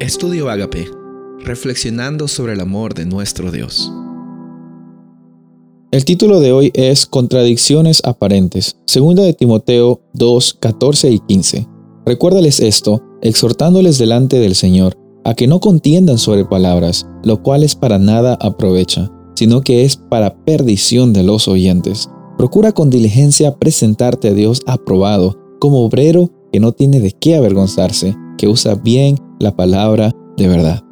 Estudio Agape, reflexionando sobre el amor de nuestro Dios. El título de hoy es Contradicciones aparentes, segunda de Timoteo 2, 14 y 15. Recuérdales esto, exhortándoles delante del Señor, a que no contiendan sobre palabras, lo cual es para nada aprovecha, sino que es para perdición de los oyentes. Procura con diligencia presentarte a Dios aprobado, como obrero que no tiene de qué avergonzarse, que usa bien la palabra de verdad.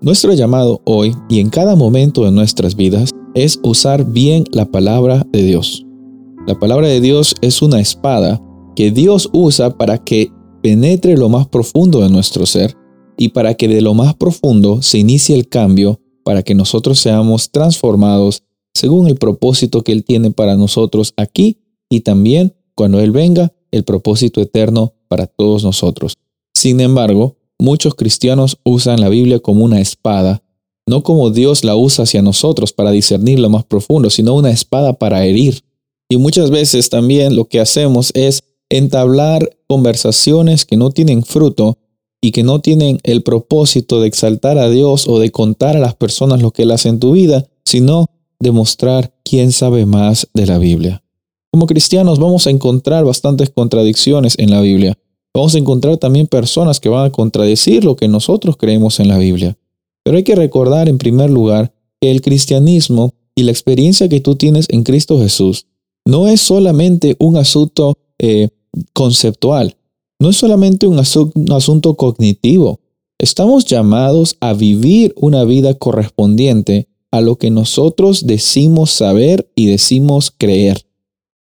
Nuestro llamado hoy y en cada momento de nuestras vidas es usar bien la palabra de Dios. La palabra de Dios es una espada que Dios usa para que penetre lo más profundo de nuestro ser y para que de lo más profundo se inicie el cambio para que nosotros seamos transformados según el propósito que Él tiene para nosotros aquí y también cuando Él venga, el propósito eterno para todos nosotros. Sin embargo, muchos cristianos usan la Biblia como una espada, no como Dios la usa hacia nosotros para discernir lo más profundo, sino una espada para herir. Y muchas veces también lo que hacemos es entablar conversaciones que no tienen fruto y que no tienen el propósito de exaltar a Dios o de contar a las personas lo que Él hace en tu vida, sino demostrar quién sabe más de la Biblia. Como cristianos vamos a encontrar bastantes contradicciones en la Biblia. Vamos a encontrar también personas que van a contradecir lo que nosotros creemos en la Biblia. Pero hay que recordar en primer lugar que el cristianismo y la experiencia que tú tienes en Cristo Jesús no es solamente un asunto eh, conceptual, no es solamente un, un asunto cognitivo. Estamos llamados a vivir una vida correspondiente a lo que nosotros decimos saber y decimos creer.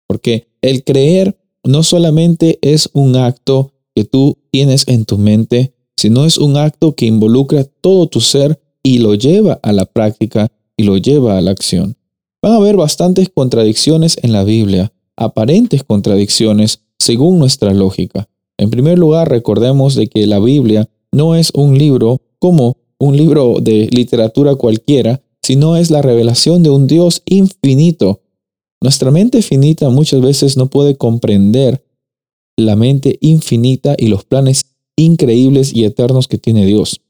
Porque el creer no solamente es un acto que tú tienes en tu mente, sino es un acto que involucra todo tu ser y lo lleva a la práctica y lo lleva a la acción. Van a haber bastantes contradicciones en la Biblia, aparentes contradicciones según nuestra lógica. En primer lugar, recordemos de que la Biblia no es un libro como un libro de literatura cualquiera, sino es la revelación de un Dios infinito. Nuestra mente finita muchas veces no puede comprender la mente infinita y los planes increíbles y eternos que tiene Dios.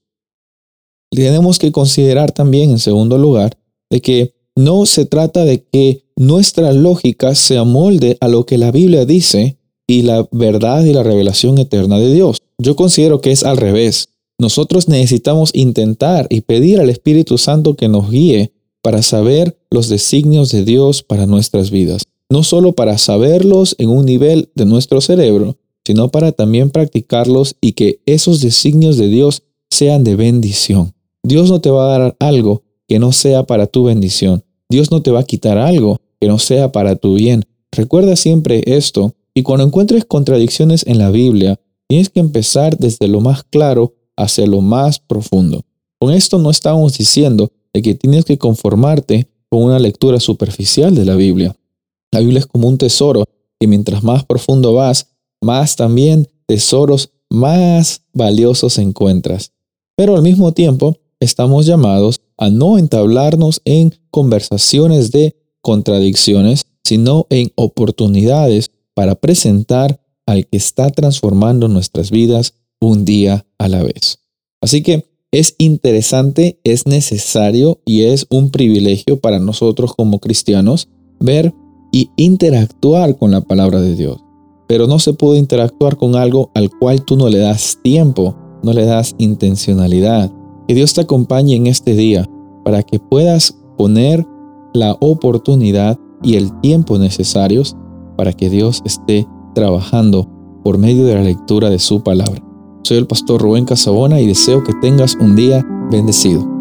Tenemos que considerar también, en segundo lugar, de que no se trata de que nuestra lógica se amolde a lo que la Biblia dice y la verdad y la revelación eterna de Dios. Yo considero que es al revés. Nosotros necesitamos intentar y pedir al Espíritu Santo que nos guíe para saber los designios de Dios para nuestras vidas no solo para saberlos en un nivel de nuestro cerebro, sino para también practicarlos y que esos designios de Dios sean de bendición. Dios no te va a dar algo que no sea para tu bendición. Dios no te va a quitar algo que no sea para tu bien. Recuerda siempre esto y cuando encuentres contradicciones en la Biblia, tienes que empezar desde lo más claro hacia lo más profundo. Con esto no estamos diciendo de que tienes que conformarte con una lectura superficial de la Biblia. La Biblia es como un tesoro y mientras más profundo vas, más también tesoros más valiosos encuentras. Pero al mismo tiempo, estamos llamados a no entablarnos en conversaciones de contradicciones, sino en oportunidades para presentar al que está transformando nuestras vidas un día a la vez. Así que es interesante, es necesario y es un privilegio para nosotros como cristianos ver y interactuar con la palabra de Dios. Pero no se puede interactuar con algo al cual tú no le das tiempo, no le das intencionalidad. Que Dios te acompañe en este día para que puedas poner la oportunidad y el tiempo necesarios para que Dios esté trabajando por medio de la lectura de su palabra. Soy el pastor Rubén Casabona y deseo que tengas un día bendecido.